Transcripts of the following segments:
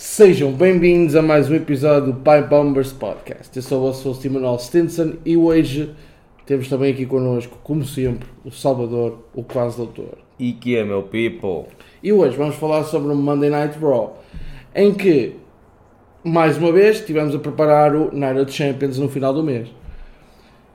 Sejam bem-vindos a mais um episódio do Pipe Bombers Podcast. Eu sou o vosso host Emanuel Stinson e hoje temos também aqui connosco, como sempre, o Salvador, o quase doutor. E que é, meu people? E hoje vamos falar sobre o Monday Night Raw, em que, mais uma vez, tivemos a preparar o Night of Champions no final do mês.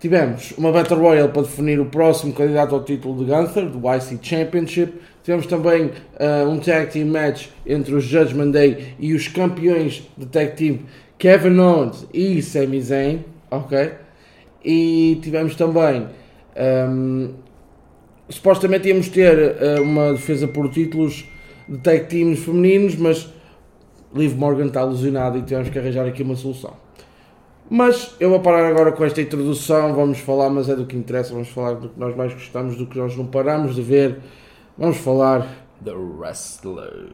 Tivemos uma Battle Royale para definir o próximo candidato ao título de Gunther, do IC Championship. Tivemos também uh, um Tag Team Match entre os Judgment Day e os campeões de Tag Team Kevin Owens e Sami Zayn. Ok? E tivemos também. Um, supostamente íamos ter uh, uma defesa por títulos de Tag Teams femininos, mas Liv Morgan está alusionado e tivemos que arranjar aqui uma solução. Mas eu vou parar agora com esta introdução. Vamos falar, mas é do que interessa. Vamos falar do que nós mais gostamos, do que nós não paramos de ver. Vamos falar. The Wrestler.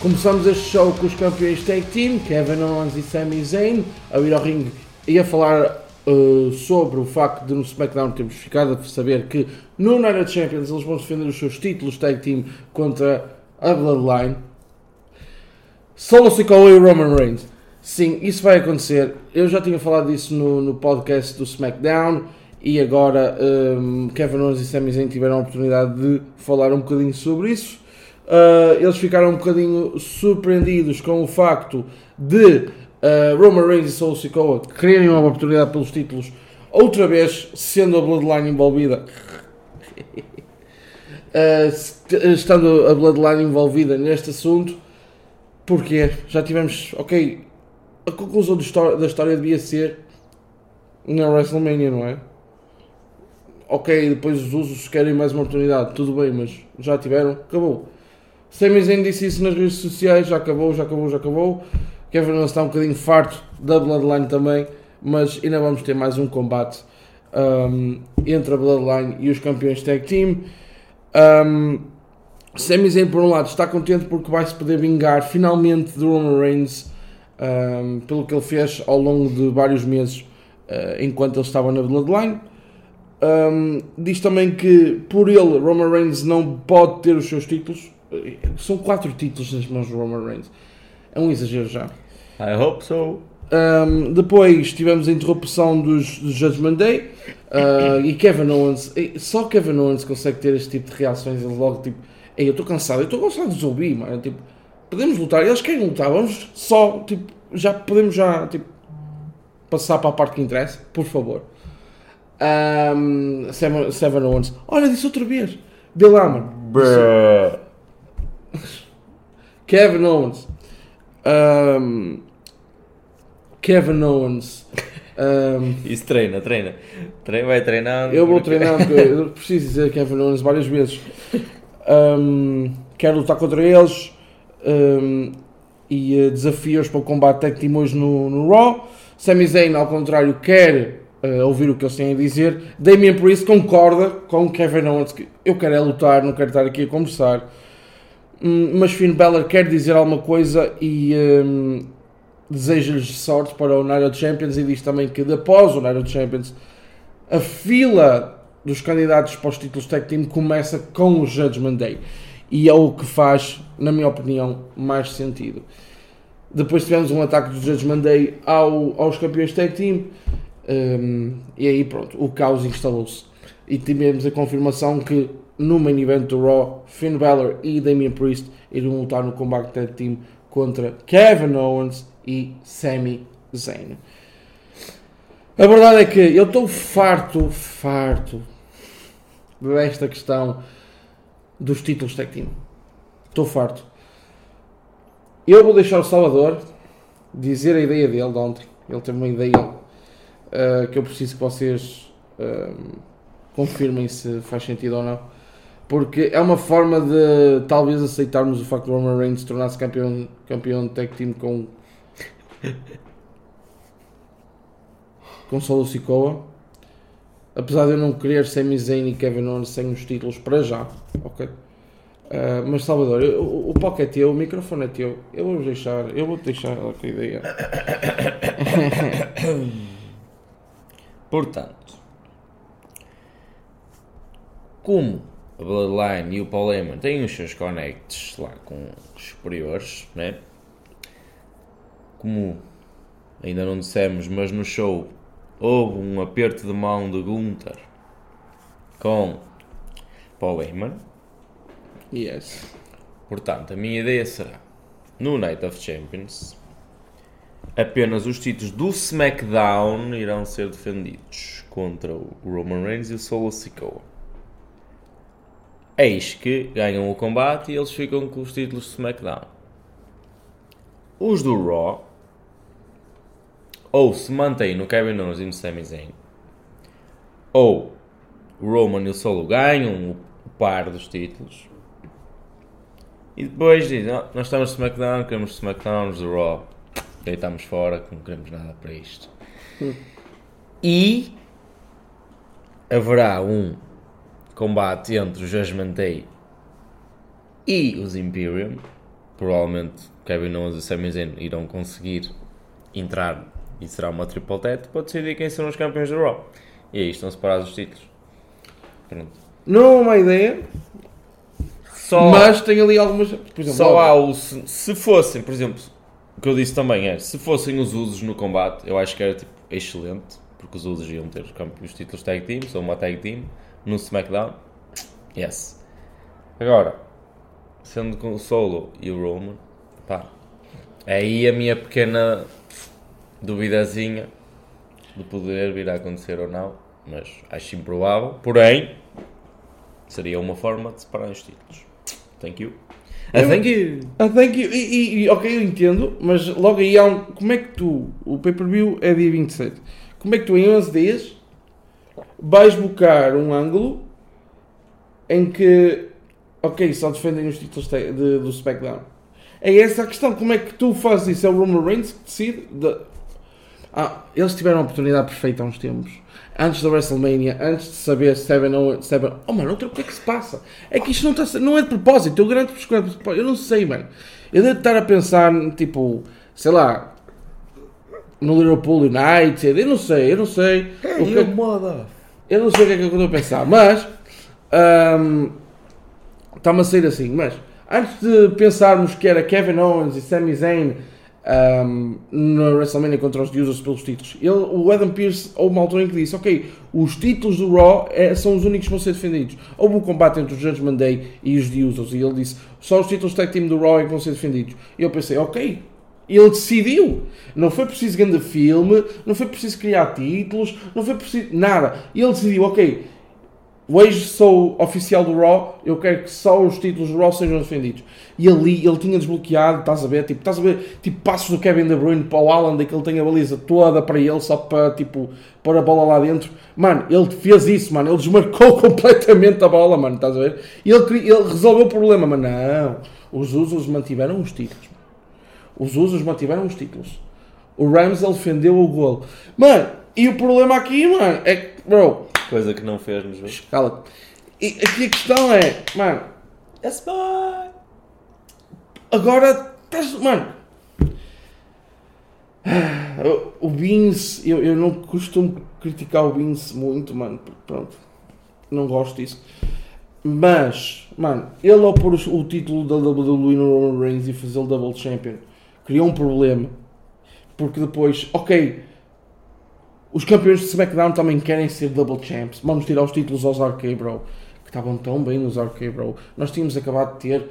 Começamos este show com os campeões Tag Team, Kevin Owens e Sami Zayn, a ir ao ringue e a falar uh, sobre o facto de no SmackDown termos ficado a saber que no Night of Champions eles vão defender os seus títulos Tag Team contra a Bloodline. Solo Sikoa e Roman Reigns. Sim, isso vai acontecer. Eu já tinha falado disso no, no podcast do SmackDown e agora um, Kevin Owens e Sami Zayn tiveram a oportunidade de falar um bocadinho sobre isso. Uh, eles ficaram um bocadinho surpreendidos com o facto de uh, Roman Reigns e Solo Sikoa quererem uma oportunidade pelos títulos, outra vez sendo a Bloodline envolvida. uh, estando a Bloodline envolvida neste assunto, porque já tivemos, ok, a conclusão da história devia ser na WrestleMania, não é? Ok, depois os usos querem mais uma oportunidade, tudo bem, mas já tiveram, acabou. Sami Zayn disse isso nas redes sociais, já acabou, já acabou, já acabou. Kevin Owens está um bocadinho farto da Bloodline também, mas ainda vamos ter mais um combate um, entre a Bloodline e os campeões Tag Team. Um, Sami Zayn, por um lado, está contente porque vai se poder vingar finalmente do Roman Reigns um, pelo que ele fez ao longo de vários meses uh, enquanto ele estava na Bloodline. Um, diz também que por ele Roman Reigns não pode ter os seus títulos, são quatro títulos nas mãos do Roman Reigns. É um exagero já. I hope so. Um, depois tivemos a interrupção dos, dos Judgment Day uh, e Kevin Owens. Só Kevin Owens consegue ter este tipo de reações. Ele logo tipo: Ei, eu estou cansado, eu estou cansado de ouvir, mano. Tipo, podemos lutar, eles querem lutar, vamos só, tipo, já podemos já tipo, passar para a parte que interessa, por favor. Um, Seven, Seven Owens, olha, disse outra vez, Bill Hammer. Kevin Owens. Um, Kevin Owens. Um, Isso treina, treina. treina vai treinando. eu vou treinar porque eu preciso dizer Kevin Owens várias vezes. Um, quero lutar contra eles um, e uh, desafio-os para o combate tag team hoje no, no Raw. Sami Zayn, ao contrário, quer uh, ouvir o que eles têm a dizer. Damian Priest concorda com Kevin Owens que eu quero é lutar, não quero estar aqui a conversar. Hum, mas Finn Balor quer dizer alguma coisa e hum, deseja-lhes sorte para o Night Champions e diz também que após o Night Champions a fila dos candidatos para os títulos tag team começa com o Judgment Day e é o que faz, na minha opinião, mais sentido. Depois tivemos um ataque do Judgment Day ao, aos campeões tag team hum, e aí pronto, o caos instalou-se e tivemos a confirmação que no main event do Raw, Finn Balor e Damian Priest iriam lutar no combate tag team contra Kevin Owens e Sami Zayn. A verdade é que eu estou farto, farto desta questão dos títulos tag team. Estou farto. Eu vou deixar o Salvador dizer a ideia dele de ontem. Ele teve uma ideia uh, que eu preciso que vocês uh, confirmem se faz sentido ou não. Porque é uma forma de talvez aceitarmos o facto de Roman Reigns tornar-se campeão, campeão de tag team com com Solo Sikoa Apesar de eu não querer Sami Zayn e Kevin Owens sem os títulos para já, ok? Ah, mas Salvador, eu- o, o palco é teu, o microfone é teu. Eu vou deixar, eu vou deixar ela com a ideia. Portanto, como a Bloodline e o Paul Heyman têm os seus connects lá com os superiores, né? Como ainda não dissemos, mas no show houve um aperto de mão de Gunther com Paul Heyman. Yes. Portanto, a minha ideia será, no Night of Champions, apenas os títulos do SmackDown irão ser defendidos contra o Roman Reigns e o Solo Sikoa. Eis que ganham o combate e eles ficam com os títulos do SmackDown. Os do Raw ou se mantêm no Kevin Owens e no Sami Zayn, ou o Roman e o Solo ganham o par dos títulos, e depois dizem, "Ah, nós estamos SmackDown, queremos SmackDown, os do Raw. Deitamos fora, que não queremos nada para isto. E haverá um combate entre o Judgment Day e os Imperium. Provavelmente Kevin Owens e Sami Zayn irão conseguir entrar e será uma triple threat para decidir quem serão os campeões do Raw. E aí estão separados os títulos. Pronto. Não é uma ideia, Só... mas tem ali algumas. Por exemplo, Só há o. Se, se fossem, por exemplo, o que eu disse também é: se fossem os usos no combate, eu acho que era tipo excelente, porque os usos iam ter os, títulos tag teams ou uma tag team no SmackDown. Yes. Agora, sendo com o Solo e o Roman, pá, é aí a minha pequena duvidazinha de poder vir a acontecer ou não, mas acho improvável. Porém, seria uma forma de separar os títulos. Thank you. Eu- thank you. Ah, thank you. E, e- ok, eu entendo, mas logo aí há um. Como é que tu. O pay-per-view é dia 27. Como é que tu em 11 dias vais buscar um ângulo em que. Ok, só defendem os títulos te- de- do SmackDown. É essa a questão. Como é que tu fazes isso? É o Roman Reigns que decide? De- Ah, eles tiveram a oportunidade perfeita há uns tempos. Antes da WrestleMania, antes de saber se Seven ou Seven. Oh mano, outra- o que é que se passa? É que isto não, está, não é de propósito. Eu garanto-vos que é de propósito. Eu não sei, mano. Eu devo estar a pensar, tipo, sei lá, no Liverpool United. Eu não sei, eu não sei. o que, moda. Eu não sei o que é que eu estou a pensar, mas ahm, está-me a sair assim. Mas antes de pensarmos que era Kevin Owens e Sami Zayn ahm, na WrestleMania contra os Usos pelos títulos, ele, o Adam Pearce houve uma altura em que disse: Ok, os títulos do Raw é- são os únicos que vão ser defendidos. Houve um combate entre os Judgment Day e os Usos, e ele disse: Só os títulos tag team do Raw é que vão ser defendidos. E eu pensei: Ok. Ele decidiu. Não foi preciso grande filme, não foi preciso criar títulos, não foi preciso nada. Ele decidiu, ok, hoje sou oficial do Raw, eu quero que só os títulos do Raw sejam defendidos. E ali ele tinha desbloqueado, estás a ver, tipo, estás a ver, tipo, passos do Kevin De Bruyne para o Alan, que ele tem a baliza toda para ele, só para, tipo, pôr a bola lá dentro. Mano, ele fez isso, mano, ele desmarcou completamente a bola, mano, estás a ver? E ele, ele resolveu o problema, mas não, os Usos mantiveram os títulos. Os Usos mantiveram os títulos. O Ramsey defendeu o golo. Mano, e o problema aqui, mano, é que, bro, Coisa que não fez nos jogos. cala-te. E aqui a questão é, mano, Yes, boy. agora estás, mano. O- Vince, eu, eu não costumo criticar o Vince muito, mano, porque, pronto, não gosto disso. Mas, mano, ele ao pôr o, o título da WWE no Roman Reigns e fazer o Double Champion, criou um problema. Porque depois, ok, os campeões de SmackDown também querem ser Double Champs. Vamos tirar os títulos aos RK Bro, que estavam tão bem nos RK Bro. Nós tínhamos acabado de ter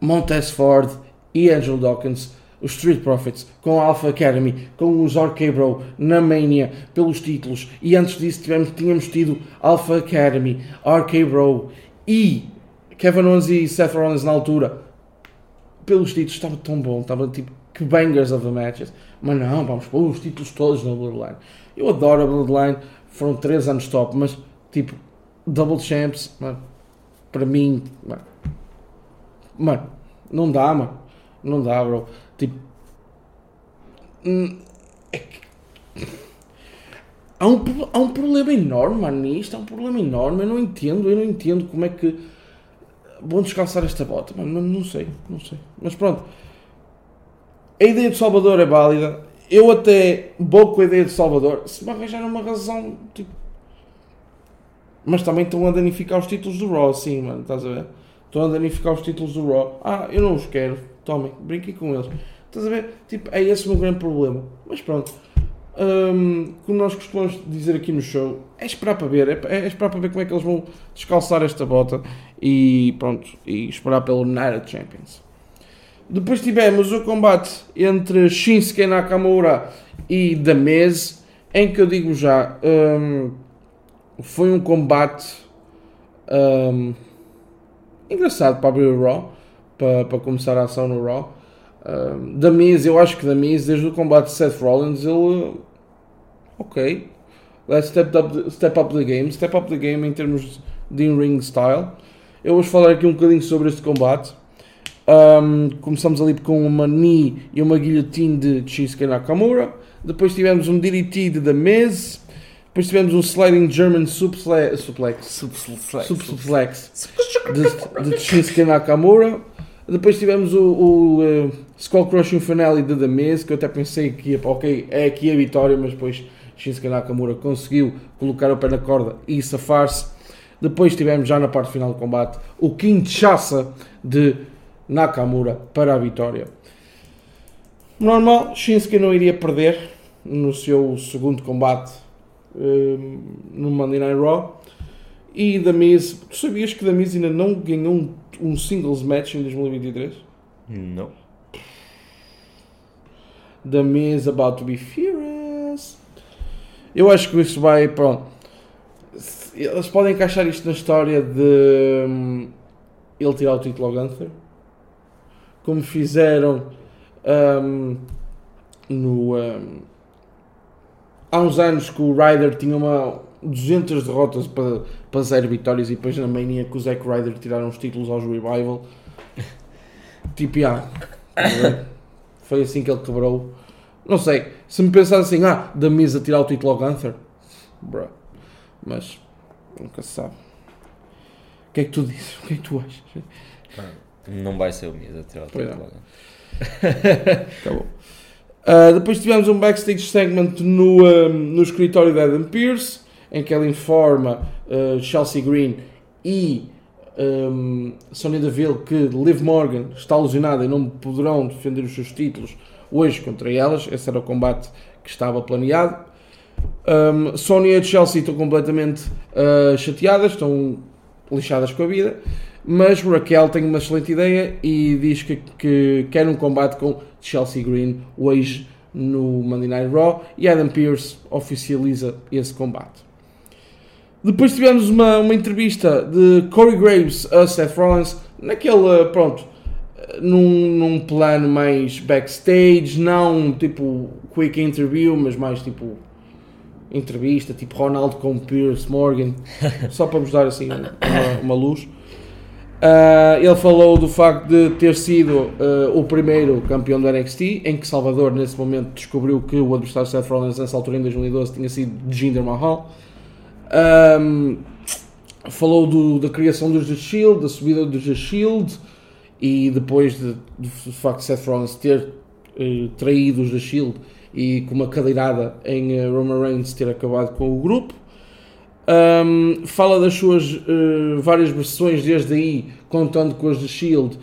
Montez Ford e Angel Dawkins, os Street Profits, com a Alpha Academy, com os RK Bro na Mania pelos títulos. E antes disso tivemos, tínhamos tido Alpha Academy, RK Bro e Kevin Owens e Seth Rollins na altura pelos títulos. Estava tão bom, estava tipo que bangers of the matches. Mas não, vamos pôr os títulos todos na Bloodline. Eu adoro a Bloodline, foram 3 anos top, mas tipo, Double Champs, mano, para mim, mano, mano, não dá, mano, não dá, bro. Tipo, hum, é que- há um, há um problema enorme, mano, nisto, há um problema enorme, eu não entendo, eu não entendo como é que vão descalçar esta bota, mano, não, não sei, não sei. Mas pronto, a ideia de Salvador é válida, eu até vou com a ideia de Salvador, se me arranjar uma razão, tipo... Mas também estão a danificar os títulos do Raw, sim, mano, estás a ver? Estão a danificar os títulos do Raw. Ah, eu não os quero, tomem, brinquem com eles. Estás a ver? Tipo, é esse o meu grande problema. Mas pronto. Hum, como nós costumamos dizer aqui no show, é esperar para ver, é, é esperar para ver como é que eles vão descalçar esta bota e pronto, e esperar pelo United Champions. Depois tivemos o combate entre Shinsuke Nakamura e The Miz, em que eu digo já, hum, foi um combate hum, engraçado para abrir o Raw, para, para começar a ação no Raw. Um, da Miz, eu acho que da Miz, desde o combate de Seth Rollins, ele. Ok. Let's step up, the, step up the game. Step up the game em termos de in-ring style. Eu vou falar aqui um bocadinho sobre este combate. Um, começamos ali com uma knee e uma guilhotine de Shinsuke Nakamura. Depois tivemos um DDT de The Miz. Depois tivemos um sliding German suple- suplex. Suplex de, de Shinsuke Nakamura. Depois tivemos o, o eh, Skull Crushing Finale de The Miz, que eu até pensei que ia, ok, é aqui a vitória, mas depois Shinsuke Nakamura conseguiu colocar o pé na corda e safar-se. Depois tivemos já na parte final do combate o Kinshasa de Nakamura para a vitória. Normal, Shinsuke não iria perder no seu segundo combate eh, no Monday Night Raw. E da Miz, tu sabias que da Miz ainda não ganhou um, um singles match em 2023? Não. The Miz about to be furious. Eu acho que isso vai, pronto. Eles podem encaixar isto na história de hum, ele tirar o título ao Gunther. Como fizeram hum, no. hum, há uns anos que o Ryder tinha uma 200 derrotas para, para zero vitórias e depois na mania que o Zack Ryder tiraram os títulos aos Revival. Tipo, ah, foi assim que ele quebrou. Não sei, se me pensar assim, ah, da mesa tirar o título ao Gunther, bruh. Mas nunca se sabe. O que é que tu dizes? O que é que tu achas? Não vai ser o Miz a tirar o título. Acabou. Ah, depois tivemos um backstage segment no, ah, no escritório de Adam Pearce, em que ele informa ah, Chelsea Green e um, Sonya Deville que Liv Morgan está alucinada e não poderão defender os seus títulos hoje contra elas. Esse era o combate que estava planeado. Um, Sonya e Chelsea estão completamente ah, chateadas, estão lixadas com a vida. Mas Raquel tem uma excelente ideia e diz que, que quer um combate com Chelsea Green hoje no Monday Night Raw e Adam Pearce oficializa esse combate. Depois tivemos uma, uma entrevista de Corey Graves a Seth Rollins, naquele, pronto, num, num plano mais backstage, não tipo quick interview, mas mais tipo entrevista, tipo Ronaldo com Pierce Morgan, só para vos dar assim uma, uma luz. Ah, ele falou do facto de ter sido ah, o primeiro campeão do NXT, em que Salvador, nesse momento, descobriu que o adversário Seth Rollins, nessa altura, em 2012, tinha sido Jinder Mahal. Ahm, falou do- da criação dos The Shield, da subida dos The Shield, e depois de- do facto de Seth Rollins ter eh, traído os The Shield e com uma cadeirada em eh, Roman Reigns ter acabado com o grupo. Um, fala das suas eh, várias versões desde aí, contando com as The Shield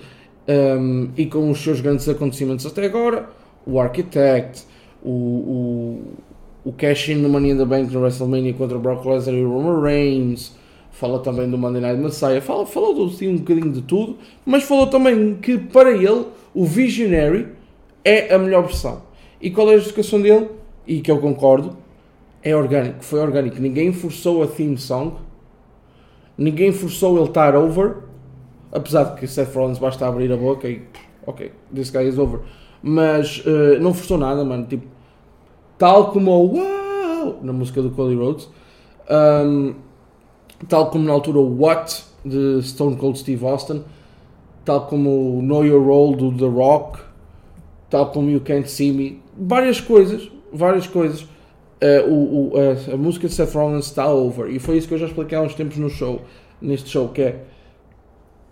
um, e com os seus grandes acontecimentos até agora. O Architect, o, o, o cash-in no Money in the Bank no WrestleMania contra Brock Lesnar e Roman Reigns. Fala também do Monday Night Messiah. Fala, falou assim, um bocadinho de tudo, mas falou também que para ele o Visionary é a melhor versão. E qual é a justificação dele? E que eu concordo, é orgânico, foi orgânico. Ninguém forçou a theme song, ninguém forçou ele estar over, apesar de que Seth Rollins basta abrir a boca e ok, this guy is over. Mas eh, não forçou nada, mano. Tipo, tal como o Wow na música do Cody Rhodes, um, tal como na altura o What de Stone Cold Steve Austin, tal como o Know Your Role do The Rock, tal como You Can't See Me, várias coisas, várias coisas eh, o, o- a, a música de Seth Rollins está over. E foi isso que eu já expliquei há uns tempos no show, neste show, que é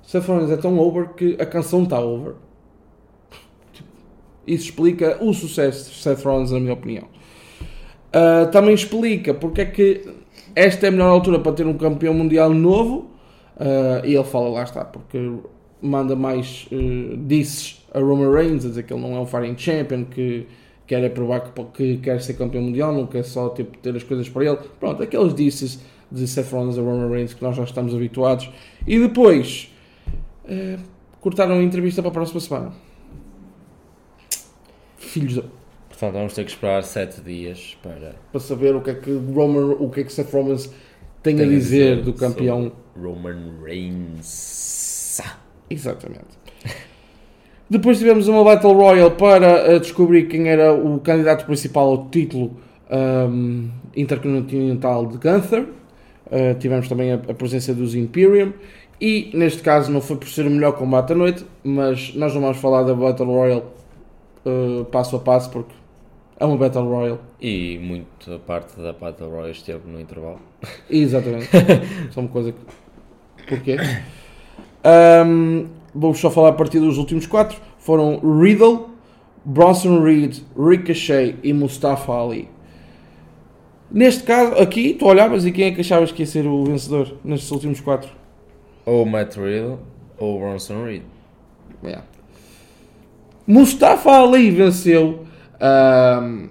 Seth Rollins é tão over que a canção está over. Tipo, Isso explica o sucesso de Seth Rollins, na minha opinião. Ah, também explica porque é que esta é a melhor altura para ter um campeão mundial novo. Ah, e ele fala, lá está, porque manda mais uh, disses a Roman Reigns, a dizer que ele não é um fighting champion, que quer é provar que, que quer ser campeão mundial, não quer só tipo, ter as coisas para ele. Pronto, aqueles disses de Seth Rollins a Roman Reigns que nós já estamos habituados. E depois eh, cortaram a entrevista para a próxima semana. Filhos da Portanto, vamos ter que esperar 7 dias para para saber o que é que Roman, o que é que Seth Rollins tem, Tem a a dizer dizer do campeão. Roman Reigns. Exatamente. Depois tivemos uma Battle Royale para uh, descobrir quem era o candidato principal ao título um, intercontinental de Gunther. Uh, tivemos também a, a presença dos Imperium. E neste caso não foi por ser o melhor combate da noite, mas nós não vamos falar da Battle Royale uh, passo a passo porque é uma Battle Royale. E muita parte da Battle Royale esteve no intervalo. Exatamente. Só uma coisa que. Porquê? Um, vamos só falar a partir dos últimos quatro. Foram Riddle, Bronson Reed, Ricochet e Mustafa Ali. Neste caso, aqui, tu olhavas e quem é que achavas que ia ser o vencedor nestes últimos quatro? Ou Matt Riddle ou Bronson Reed. Yeah. Mustafa Ali venceu um,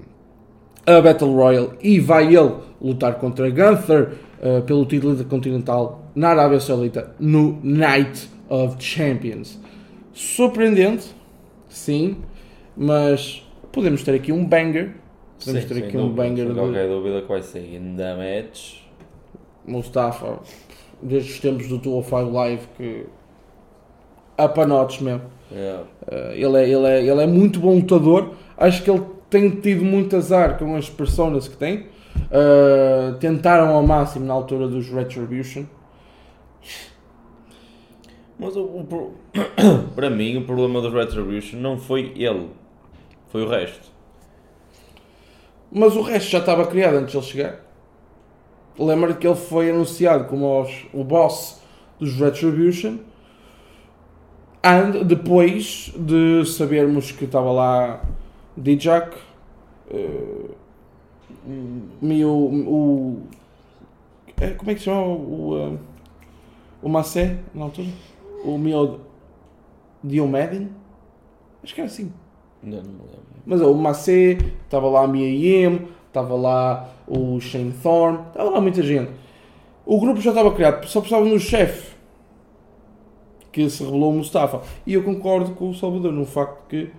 a Battle Royale e vai ele lutar contra Gunther uh, pelo título intercontinental na Arábia Saudita no Night of Champions. Surpreendente, sim, mas podemos ter aqui um banger. Podemos Sim, ter aqui um banger sem de qualquer dúvida que vai ser in the match. Mustafa desde os tempos do 205 Live que up a notch mesmo. Yeah. Uh, ele, é, ele, é, ele é muito bom lutador. Acho que ele tem tido muito azar com as personas que tem. Uh, tentaram ao máximo na altura dos Retribution. Mas o, o para mim o problema do Retribution não foi ele, foi o resto. Mas o resto já estava criado antes de ele chegar. Lembra-te que ele foi anunciado como os- o boss dos Retribution. And depois de sabermos que estava lá Dijak, uh, o, o, é, como é que se chama o, uh, o Macé na altura? O Mio Diomedin? Acho que era assim. Não, não me lembro. Mas ó, o Macé, estava lá a Mia Yim, estava lá o Shane Thorne, estava lá muita gente. O grupo já estava criado, só precisava no chefe que se revelou o Mustafa. E eu concordo com o Salvador no facto que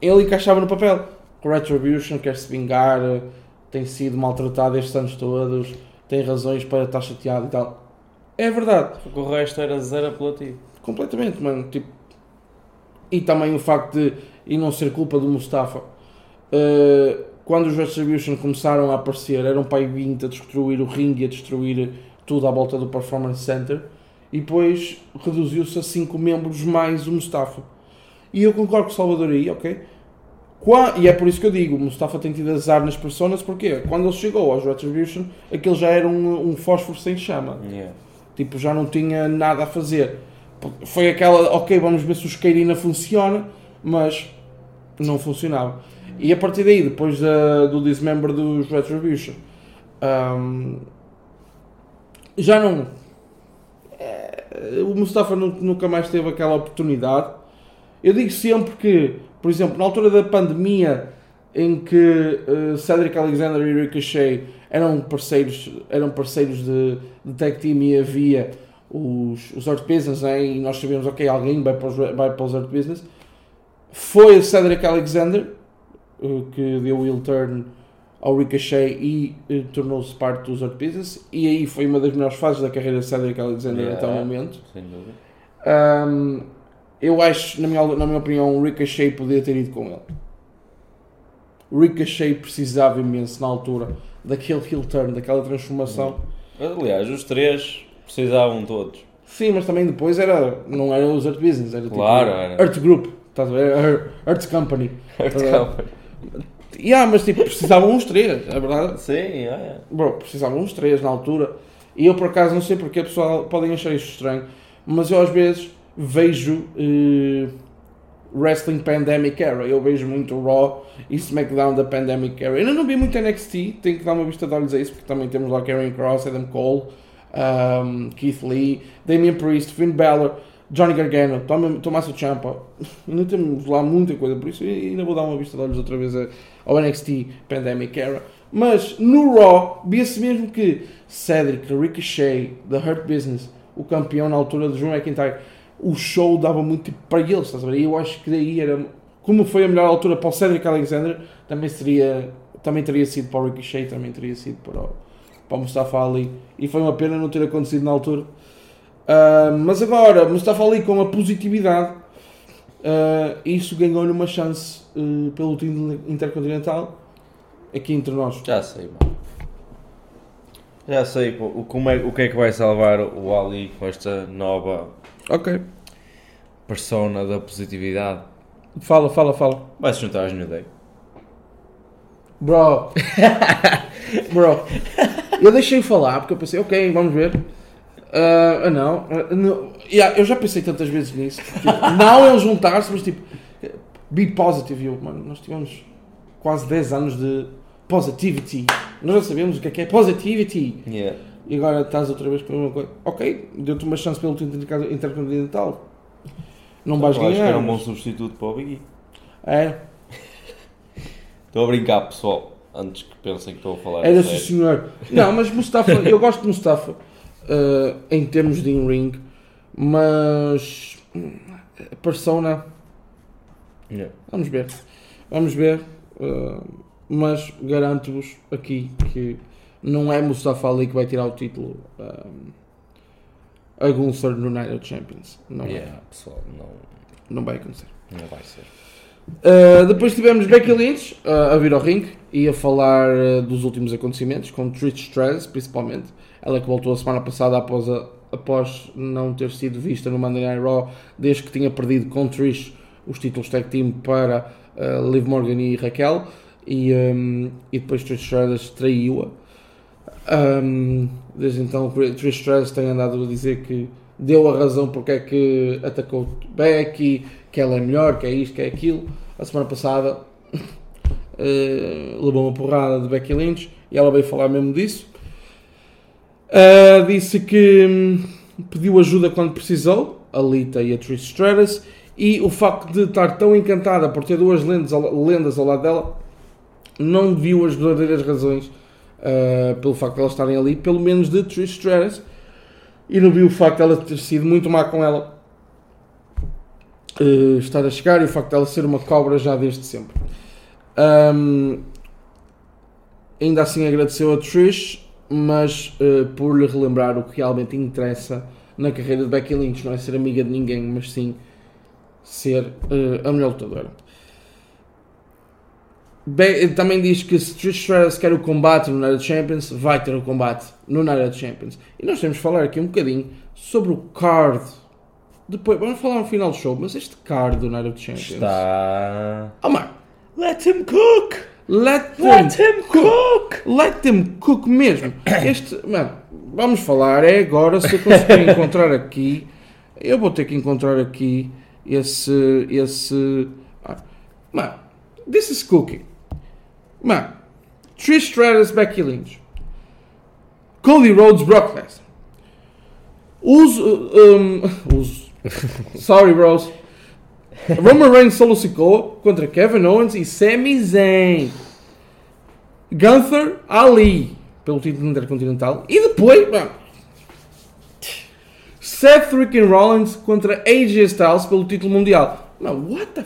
ele encaixava no papel. O Retribution quer se vingar, tem sido maltratado estes anos todos, tem razões para estar chateado e tal. É verdade. Porque o resto era zero apelativo. Completamente, mano. Tipo, e também o facto de e não ser culpa do Mustafa. Uh, quando os Retribution começaram a aparecer, eram para aí 20 a destruir o ringue, a destruir tudo à volta do Performance Center. E depois reduziu-se a 5 membros mais o Mustafa. E eu concordo com o Salvador aí, ok? Qua- E é por isso que eu digo, o Mustafa tem tido azar nas personas, porque quando ele chegou aos Retribution, aquele já era um, um fósforo sem chama. Yeah. Tipo, já não tinha nada a fazer. Foi aquela, ok, vamos ver se o Esqueirina funciona, mas não funcionava. E a partir daí, depois da- do dismember dos Retribution, ahm, já não. eh, o Mustafa nu- nunca mais teve aquela oportunidade. Eu digo sempre que, por exemplo, na altura da pandemia, em que eh, Cedric Alexander e Ricochet eram parceiros, eram parceiros de, de tag team e havia os, os Hurt Business, né? e nós sabíamos, ok, alguém vai para os, vai para os Hurt Business. Foi o Cedric Alexander eh, que deu o heel turn ao Ricochet e eh, tornou-se parte dos Hurt Business, e aí foi uma das melhores fases da carreira de Cedric Alexander Yeah. até o momento. Sem dúvida. Um, eu acho, na minha, na minha opinião, o Ricochet podia ter ido com ele. O Ricochet precisava imenso na altura daquele heel turn, daquela transformação. Aliás, os três precisavam todos. Sim, mas também depois era, não era os Art Business, era tipo Claro, era. Art Group, estás a ver? Art- Art Company. Yeah, mas tipo, precisavam uns três, é verdade? Sim, é. Bro, precisavam uns três na altura. E eu por acaso não sei porque a pessoa podem achar isto estranho, mas eu às vezes vejo eh, Wrestling Pandemic Era. Eu vejo muito Raw e SmackDown da Pandemic Era. Ainda não vi muito NXT, tenho que dar uma vista de olhos a isso, porque também temos lá Karen Cross, Adam Cole, um, Keith Lee, Damian Priest, Finn Balor, Johnny Gargano, Tom- Tommaso Ciampa. Ainda temos lá muita coisa, por isso ainda vou dar uma vista de olhos outra vez ao NXT Pandemic Era. Mas no Raw, via-se mesmo que Cedric, Ricochet, The Hurt Business, o campeão na altura de Drew McIntyre, o show dava muito para eles, estás a ver? E eu acho que daí era. Como foi a melhor altura para o Cedric Alexander, também seria. Também teria sido para o Ricochet, também teria sido para o, para o Mustafa Ali. E foi uma pena não ter acontecido na altura. Ah, mas agora, Mustafa Ali com a positividade, ah, isso ganhou-lhe uma chance ah, pelo título intercontinental aqui entre nós. Já sei, mano. Já sei pô, o, como é, o que é que vai salvar o Ali com esta nova Ok. persona da positividade. Fala, fala, fala. Vai se juntar às New Day. Bro. Bro. Eu deixei falar porque eu pensei, ok, vamos ver. Ah, ah, não. Ah, não. Yeah, eu já pensei tantas vezes nisso. Tipo, não é um juntar-se, mas tipo, be positive. E Eu, mano, nós tivemos quase 10 anos de positivity. Nós já sabemos o que é que é positivity. Yeah. E agora estás outra vez com a mesma coisa. Ok, deu-te uma chance pelo inter- intercontinental. Não vais Eu acho que ganhar. era um bom substituto para o Big E. É, Estou a brincar, pessoal. Antes que pensem que estou a falar Era sim senhor. Não, mas Mustafa, eu gosto de Mustafa eh, em termos de in-ring, mas a persona, Yeah. vamos ver. Vamos ver. eh, mas garanto-vos aqui que não é Mustafa Ali que vai tirar o título eh, a Gunther no Night of Champions. Não, é. Yeah, pessoal, não, não vai acontecer. não vai ser. Uh, depois tivemos Becky Lynch uh, a vir ao ringue e a falar uh, dos últimos acontecimentos, com Trish Stratus principalmente. Ela que voltou a semana passada após, a- após não ter sido vista no Monday Night Raw, desde que tinha perdido com Trish os títulos tag team para uh, Liv Morgan e Raquel. E, um, e depois Trish Stratus traiu-a. Um, desde então, Trish Stratus tem andado a dizer que deu a razão porque é que atacou Becky, que ela é melhor, que é isto, que é aquilo. A semana passada eh, levou uma porrada de Becky Lynch e ela veio falar mesmo disso. Ah, disse que hum, pediu ajuda quando precisou, a Lita e a Trish Stratus, e o facto de estar tão encantada por ter duas lendas ao, lendas ao lado dela não viu as verdadeiras razões ah, pelo facto de elas estarem ali, pelo menos de Trish Stratus, e não viu o facto de ela ter sido muito má com ela eh, estar a chegar e o facto de ela ser uma cobra já desde sempre. Ahm, ainda assim agradeceu a Trish, mas eh, por lhe relembrar o que realmente interessa na carreira de Becky Lynch, não é ser amiga de ninguém, mas sim ser a melhor lutadora. Be- também diz que se Trish Stratus quer o combate no Night of Champions, vai ter o combate no Night of Champions. E nós temos de falar aqui um bocadinho sobre o card. Depois, vamos falar no final do show, mas este card do Night of Champions. Está. Oh, mano, Let him cook! let them, Let him cook! let them cook mesmo. Este, mano, vamos falar, é agora, se eu conseguir encontrar aqui, eu vou ter que encontrar aqui esse, esse, ah, mano, this is cooking. Mano, Trish Stratus, Becky Lynch, Cody Rhodes, Brock Lesnar. Uso, um, uso, sorry bros. Roman Reigns solo Sikoa contra Kevin Owens e Sami Zayn. Gunther Ali pelo título intercontinental. E depois, mano, Seth Freaking Rollins contra AJ Styles pelo título mundial. Mano, what the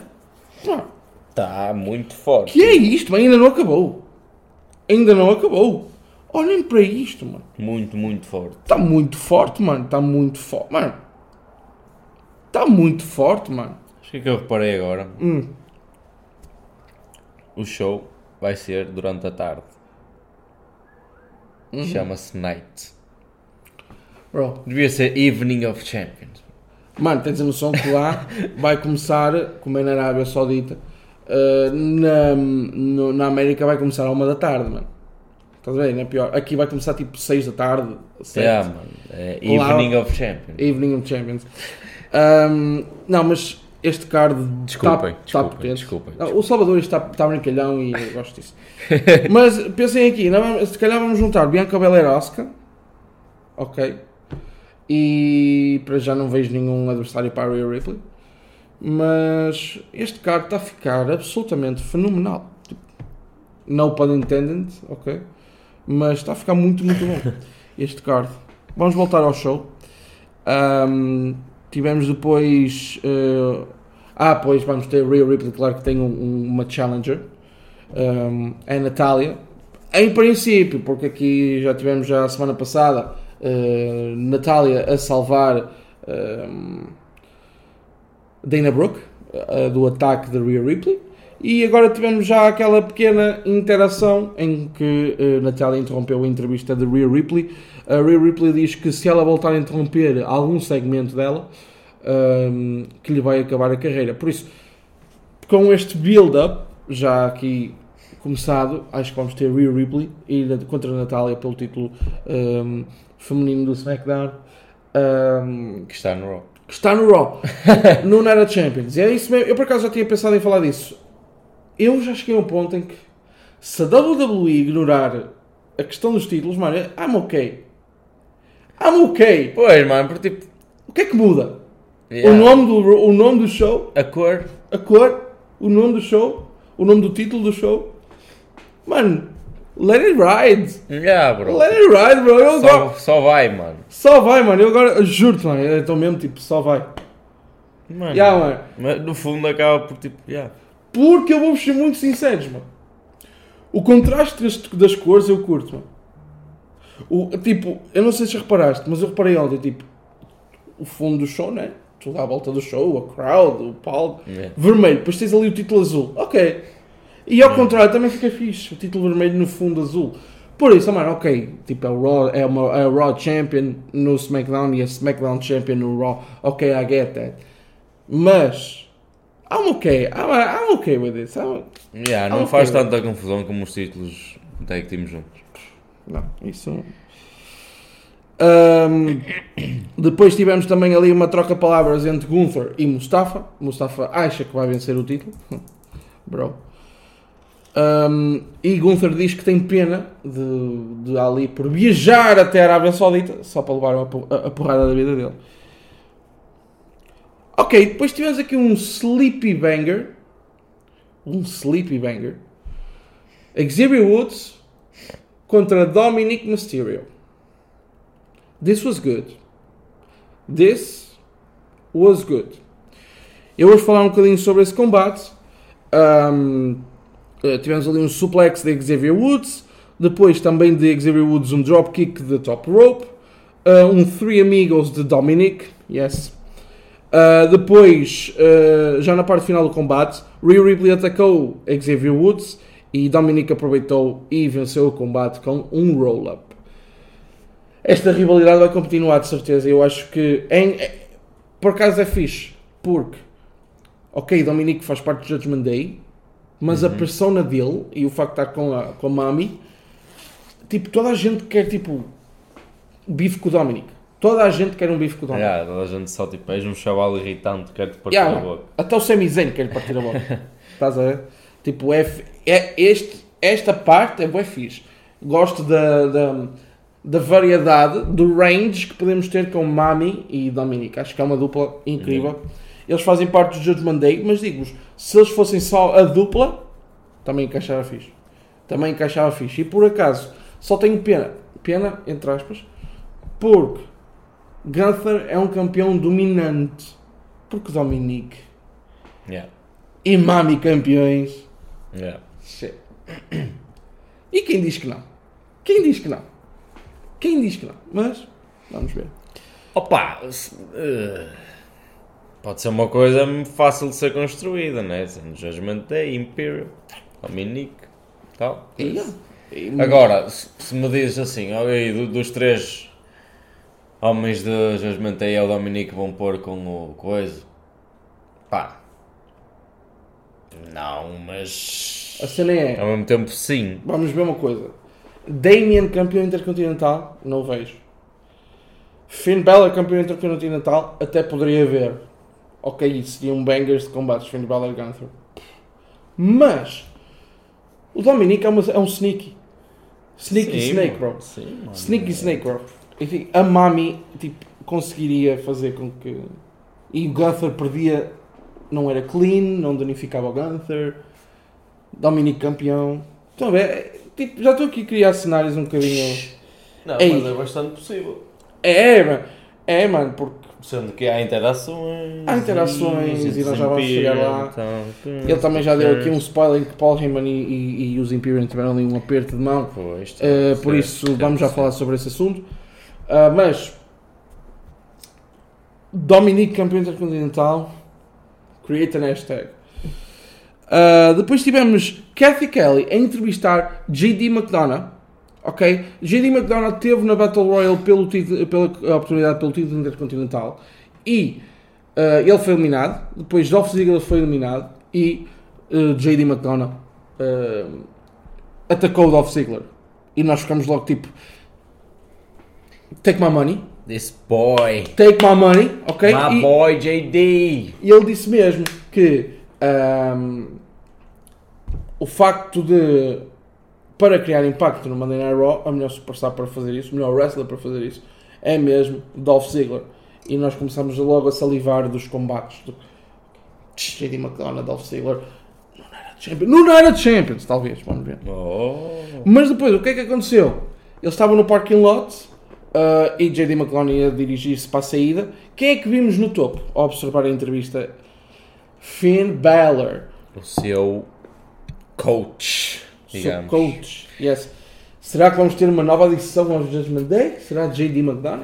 fuck? Está muito forte. Que é isto? mano? Ainda não acabou. Ainda não acabou. Olhem para isto, mano. Muito, muito forte. Está muito forte, mano. Está muito forte, mano. Está muito forte, mano. Acho que é que eu reparei agora. Hum. O show vai ser durante a tarde. Uhum. Chama-se Night. Bro, Devia ser Evening of Champions. Mano, tens a noção que lá vai começar, como é na Arábia Saudita, Uh, na, no- na América vai começar à uma da tarde, mano. Estás a ver? Não é pior. Aqui vai começar tipo 6 da tarde, 7. Yeah, mano. É Lá- Evening of Champions. Evening of Champions. Um, não, mas este card Desculpem, está desculpem, potente. desculpem, Não, O Salvador está, está brincalhão e eu gosto disso. mas pensem aqui, não, se calhar vamos juntar Bianca Belair Oscar. Ok. E para já não vejo nenhum adversário para a Rhea Ripley. Mas este card está a ficar absolutamente fenomenal. Tipo, No pun intended, ok? Mas está a ficar muito, muito bom este card. Vamos voltar ao show. Ahm, tivemos depois. eh, ah, pois vamos ter Rhea Ripley, claro que tem um- um- uma Challenger. Ahm, é a Natália. Em princípio, porque aqui já tivemos já a semana passada eh, Natália a salvar ahm, Dana Brooke eh, do ataque da Rhea Ripley. E agora tivemos já aquela pequena interação em que eh, Natália interrompeu a entrevista de Rhea Ripley. A Rhea Ripley diz que se ela voltar a interromper algum segmento dela, ahm, que lhe vai acabar a carreira. Por isso, com este build-up, já aqui começado, acho que vamos ter Rhea Ripley ir contra a Natália pelo título ahm, feminino do SmackDown. Ahm, Que está no Raw. Está no Raw, no Night Champions. E é isso mesmo. Eu por acaso já tinha pensado em falar disso. Eu já cheguei a um ponto em que se a WWE ignorar a questão dos títulos, mano, I'm ok. I'm ok. Pois, mano, porque tipo. O que é que muda? yeah, O, nome do, o nome do show, A cor. a cor, o nome do show, o nome do título do show. Mano, let it ride. Yeah, bro. Let it ride, bro. Eu agora, Só, só vai, mano. só vai, mano. Eu agora juro-te, mano. Eu estou mesmo tipo, só vai. Mano. Yeah, mano. Mas no fundo acaba por tipo. Yeah. Porque eu vou ser muito sinceros, mano. O contraste das, das cores eu curto, mano. O, tipo, eu não sei se reparaste, mas eu reparei ontem, tipo, o fundo do show, né? Tudo à volta do show, a crowd, o palco. Yeah. Vermelho, depois tens ali o título azul. Ok. E ao contrário, também fica fixe. O título vermelho no fundo azul. Por isso, mano, ok. Tipo, é o Raw, é uma, é o Raw Champion no SmackDown e a SmackDown Champion no Raw. Ok, I get that. Mas, I'm okay. I'm, I'm okay with this. I'm- Yeah, não Ok. faz tanta confusão como os títulos tag team juntos. Não, isso. Ahm, depois tivemos também ali uma troca de palavras entre Gunther e Mustafa. Mustafa acha que vai vencer o título. Bro. Ahm, e Gunther diz que tem pena de, de Ali por viajar até a Arábia Saudita só para levar a, a porrada da vida dele. Ok, depois tivemos aqui um Sleepy Banger. Um Sleepy Banger. Xavier Woods contra Dominic Mysterio. This was good. This was good. Eu vou falar um bocadinho sobre esse combate. Eh, tivemos ali um suplex de Xavier Woods. Depois também de Xavier Woods um dropkick de top rope. ah, um Three Amigos de Dominic. Yes. Uh, depois, já na parte final do combate, Rhea Ripley atacou Xavier Woods e Dominic aproveitou e venceu o combate com um roll-up. Esta rivalidade vai continuar de certeza. Eu acho que, em, por acaso, é fixe. Porque, ok, Dominic faz parte do Judgment Day, mas a persona dele e o facto de estar com a, com a Mami, tipo, toda a gente quer, tipo, bife com o Dominic. Toda a gente quer um bife com o Dominic. Yeah, toda a gente só tipo, és um chaval irritante, quer-te partir Yeah, a boca. Até o Sami Zayn quer partir a boca. Estás a ver? Tipo, é, é este, esta parte é bem fixe. Gosto da, da, da variedade, do range que podemos ter com Mami e Dominic. Acho que é uma dupla incrível. Eles fazem parte do Judgment Day, mas digo-vos, se eles fossem só a dupla, também encaixava fixe. Também encaixava fixe. E por acaso, só tenho pena, pena, entre aspas, porque Gunther é um campeão dominante. Porque Dominic Yeah. e Mami campeões. Yeah. E quem diz que não? Quem diz que não? Quem diz que não? Mas, vamos ver. Opa, eh, pode ser uma coisa fácil de ser construída, né? Sendo Judgment Day, Imperial, Dominic, tal. E- Agora, se, se me dizes assim, ok, do- dos três homens de Judgment Day é o Dominic vão pôr com o coisa, pá, Não, mas. A cena é. Ao mesmo tempo, sim. Vamos ver uma coisa. Damien campeão intercontinental, não o vejo. Finn Balor campeão intercontinental, até poderia haver. Ok, isso seriam bangers de combates, Finn Balor e Gunther. Mas, o Dominic é, uma- é um sneaky. Sneaky Sim, snake, bro. Sim, mano. Sneaky snake, bro. Enfim, a Mami, tipo, conseguiria fazer com que... E o Gunther perdia... Não era clean, não danificava o Gunther. Dominic campeão. Então, é, tipo, já estou aqui a criar cenários um bocadinho... Não, Ei. mas é bastante possível. É, mano. É, mano, porque Sendo que há interações. Há interações e nós já vamos chegar lá. Então, ele também já deu aqui um spoiler que Paul Heyman e, e, e os Imperium tiveram ali um aperto de mão. Pois, Uh, por isso certo, vamos já certo. falar sobre esse assunto. Uh, mas Dominic campeão intercontinental, create an hashtag. Uh, depois tivemos Kathy Kelly a entrevistar JD McDonough. Ok? JD McDonough teve na Battle Royale pelo título, pela oportunidade pelo título intercontinental e uh, ele foi eliminado. Depois Dolph Ziggler foi eliminado e uh, JD McDonough uh, atacou o Dolph Ziggler. E nós ficamos logo tipo: Take my money, This boy. take my money, ok? My E- boy JD. e ele disse mesmo que ahm, o facto de, para criar impacto no Monday Night Raw, a melhor superstar para fazer isso, o melhor wrestler para fazer isso, é mesmo Dolph Ziggler. E nós começamos logo a salivar dos combates. Do... JD McDonough, Dolph Ziggler, Champions, no Night of Champions, talvez, vamos ver. Oh. Mas depois, o que é que aconteceu? Eles estavam no parking lot uh, e JD McClone ia dirigir-se para a saída. Quem é que vimos no topo ao observar a entrevista? Finn Balor, O seu coach. Digamos. coach. Yes. Será que vamos ter uma nova adição ao Judgment Day? Será JD McDonough?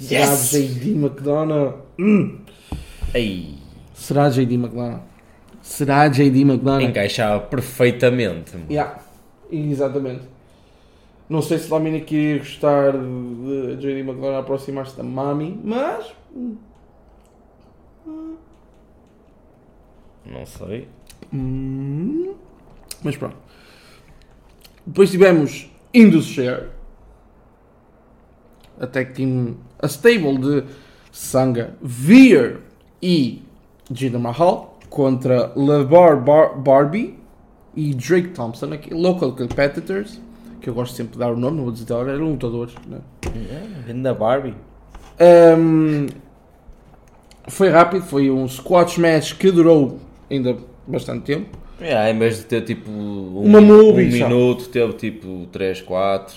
Será Yes! JD McDonough? Hum. Ei. Será JD McDonough? Será JD McDonough? Encaixava perfeitamente. Yeah, exatamente. Não sei se Dominic iria gostar de JD McDonough aproximar-se da Mami, mas Não sei. Hum, mas pronto. Depois tivemos Indus Share. A tag team, a stable de Sanga, Veer e Jinder Mahal contra LeVar Bar Barbie e Drake Thompson, aqui, local competitors, que eu gosto sempre de dar o nome, não vou dizer agora, eram lutadores. Né? Ainda Barbie. Um, foi rápido, foi um squash match que durou ainda bastante tempo. Yeah, em vez de ter tipo um, Uma movie um minuto, teve tipo 3, 4.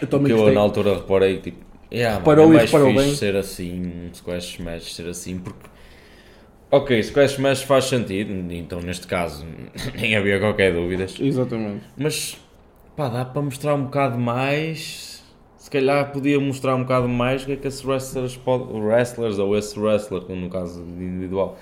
Eu também eu na altura reparei tipo, yeah, Reparou mano, e é mais reparou fixe bem. ser assim, um squash match ser assim, porque ok, squash match faz sentido, então neste caso nem havia qualquer dúvidas, Exatamente. mas pá, dá para mostrar um bocado mais, se calhar podia mostrar um bocado mais o que é que esses wrestlers, pod- wrestlers ou esse wrestler, no caso individual,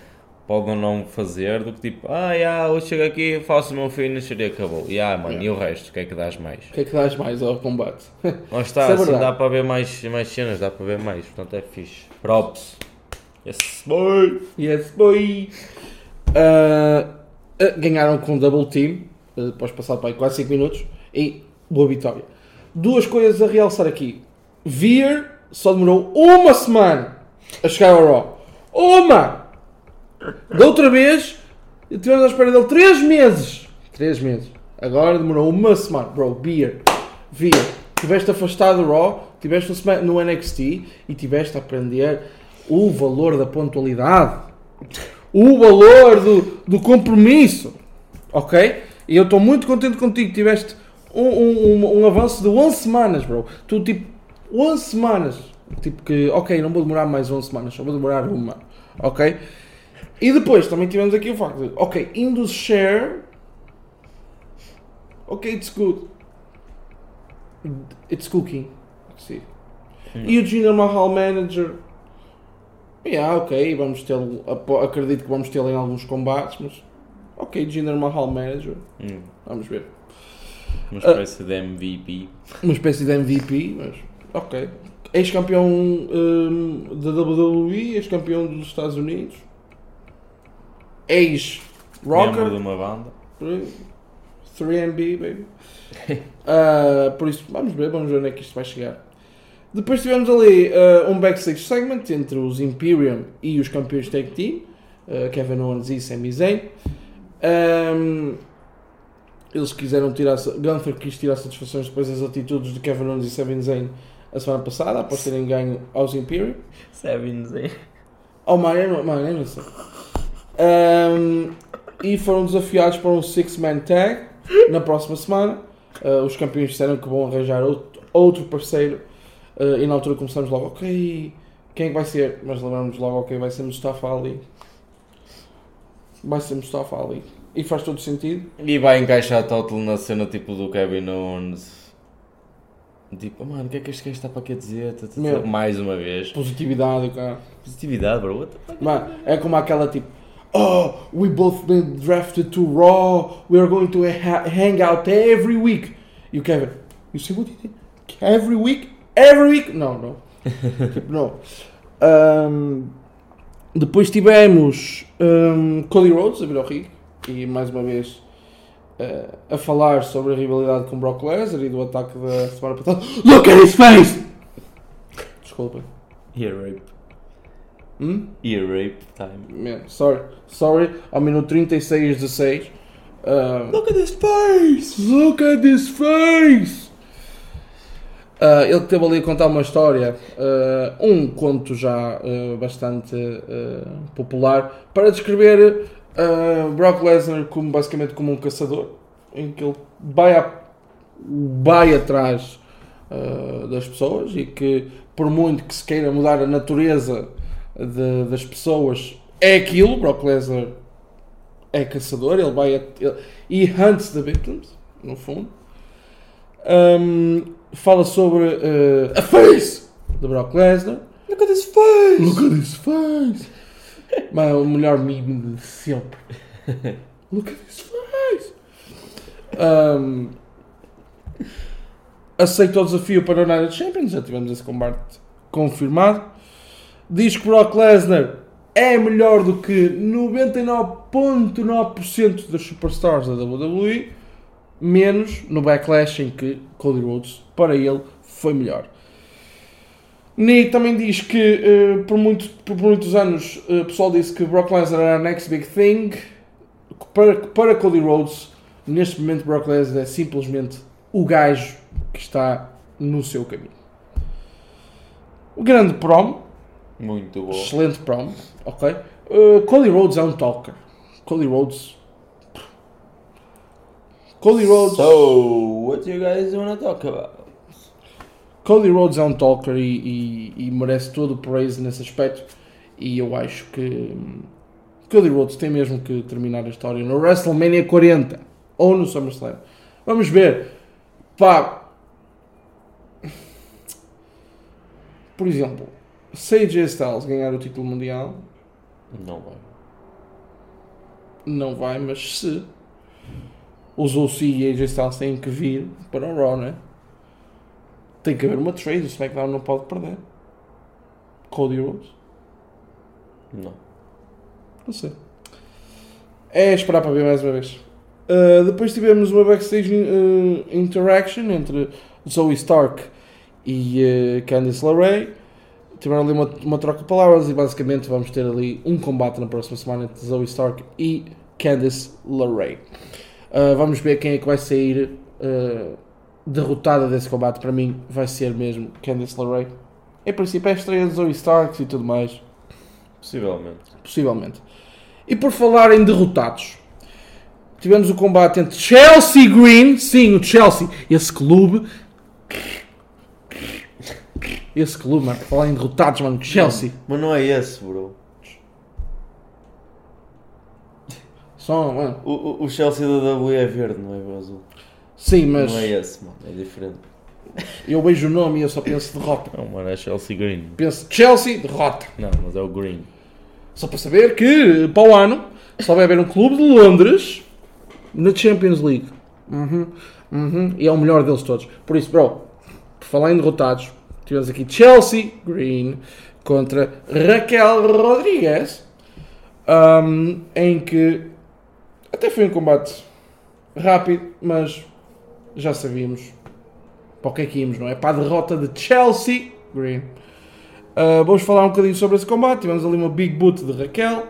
podem não fazer do que tipo, ah, yeah, eu chego aqui, faço o meu finisher e acabou. Yeah, mano, Yeah. e o resto, o que é que dás mais? O que é que dás mais ao combate? Lá está, é assim verdade. dá para ver mais, mais cenas, dá para ver mais, portanto é fixe. Props. Yes, boy! yes, boy! Ah, ah, ganharam com double team, ah, depois passar para aí quase 5 minutos, e boa vitória. Duas coisas a realçar aqui. Veer só demorou uma semana a chegar ao Raw. Uma! Da outra vez, tivemos à espera dele 3 meses. 3 meses. Agora demorou uma semana. Bro, Beer, Veer, tiveste afastado do Raw, tiveste no Smack- no NXT e tiveste a aprender o valor da pontualidade. O valor do, do compromisso. Ok? E eu estou muito contente contigo. Tiveste um, um, um, um avanço de 11 semanas, bro. Tu, tipo, 11 semanas. Tipo que, ok, não vou demorar mais 11 semanas, só vou demorar uma. Ok? E depois também tivemos aqui o facto de, ok, Indus Share. Ok, it's good. It's cooking. Sim. E o Jinder Mahal Manager. Yeah, ok, vamos apo- Acredito que vamos tê-lo em alguns combates, mas. Ok, Jinder Mahal Manager. Hum, Vamos ver. uma espécie de MVP. Uma espécie de MVP, mas. Ok. Ex-campeão hum, da WWE, ex-campeão dos Estados Unidos. Ex Membro de Rocker, uma banda. 3MB, baby. Ah, por isso, vamos ver, vamos ver onde é que isto vai chegar. Depois tivemos ali ah, um backstage segment entre os Imperium e os campeões tag team, ah, Kevin Owens e Sami Zayn. Ahm, eles quiseram tirar, Gunther quis tirar satisfações depois das atitudes de Kevin Owens e Sami Zayn a semana passada, após terem ganho aos Imperium. Sevens, hein? Oh, não, mano, eu Ahm, e foram desafiados para um six-man tag na próxima semana. Ah, os campeões disseram que vão arranjar outro, outro parceiro. Ah, e na altura começamos logo, ok, quem é que vai ser? Mas lembramos logo, ok, vai ser Mustafa Ali. Vai ser Mustafa Ali. E faz todo sentido. E vai encaixar total na cena tipo do Kevin Owens. Tipo, mano, o que é que este gajo está para aqui a dizer? Tá, tá, tá. Meu. Mais uma vez. Positividade, cara. Positividade, bro. Mano, é como aquela tipo, oh, we both been drafted to Raw, we are going to ha hang out every week. O Kevin, you see what you think? Every week? Every week? Não, não. tipo, não. Ahm, depois tivemos ahm, Cody Rhodes a vir ao ringue e mais uma vez eh, a falar sobre a rivalidade com Brock Lesnar e do ataque da semana passada. Look at his face! Desculpa. Ear rape. Hum? Ear rape time. Man, sorry, sorry, ao minuto 36 de 6. Uh, Look at this face! look at this face! Uh, ele teve ali a contar uma história, uh, um conto já uh, bastante uh, popular, para descrever uh, Brock Lesnar como basicamente como um caçador, em que ele vai, a- vai atrás das pessoas e que por muito que se queira mudar a natureza de- das pessoas, é aquilo, Brock Lesnar é caçador, ele vai a, ele, e hunts the victims, no fundo. Um, fala sobre uh, a face de Brock Lesnar. Look at this face! Look at his face! Mano, o melhor meme de sempre. Look at his face! Um, aceita o desafio para o Night Champions, já tivemos esse combate confirmado. Diz que Brock Lesnar é melhor do que 99.9% das superstars da WWE, menos no Backlash em que Cody Rhodes, para ele, foi melhor. Nee também diz que eh, por, muito- por muitos anos eh, o pessoal disse que Brock Lesnar era a next big thing. Para, para Cody Rhodes, neste momento Brock Lesnar é simplesmente o gajo que está no seu caminho. O grande prom, Muito bom. excelente prom, ok? Eh, Cody Rhodes é um talker. Cody Rhodes. Cody Rhodes. So, what you guys wanna talk about? Cody Rhodes é um talker e, e- e merece todo o praise nesse aspecto. E eu acho que hum, Cody Rhodes tem mesmo que terminar a história no WrestleMania 40 ou no SummerSlam. Vamos ver. Pá. Por exemplo, se AJ Styles ganhar o título mundial, Não vai. não vai, mas se os OC e AJ Styles têm que vir para o Raw, né? Tem que haver uma trade, o SmackDown não pode perder. Cody Rhodes? Não. Não sei. É esperar para ver mais uma vez. Uh, depois tivemos uma backstage uh, interaction entre Zoe Stark e uh, Candice LeRae. Tiveram ali uma, uma troca de palavras e basicamente vamos ter ali um combate na próxima semana entre Zoe Stark e Candice LeRae. Uh, vamos ver quem é que vai sair uh, derrotada desse combate. Para mim vai ser mesmo Candice LeRae. Em princípio é a estreia de Zoe Stark e tudo mais. Possivelmente. Possivelmente. E por falar em derrotados, tivemos o combate entre Chelsea Green, sim, o Chelsea, esse clube. Esse clube, mano, falar em derrotados, mano, Chelsea. Mas não é esse, bro. Só, mano. O, o, o Chelsea da W é verde, não é o azul. Sim, mas Não é esse, mano. É diferente. eu vejo o nome e eu só penso derrota. Não, mano, é Chelsea Green. Penso Chelsea, derrota. Não, mas é o Green. Só para saber que para o ano só vai haver um clube de Londres na Champions League. Uhum, uhum, e é o melhor deles todos. Por isso, bro, por falar em derrotados, tivemos aqui Chelsea Green contra Raquel Rodrigues, um, em que Até foi um combate rápido, mas já sabíamos para o que é que íamos, não é? Para a derrota de Chelsea Green. Uh, vamos falar um bocadinho sobre esse combate. Tivemos ali uma big boot de Raquel,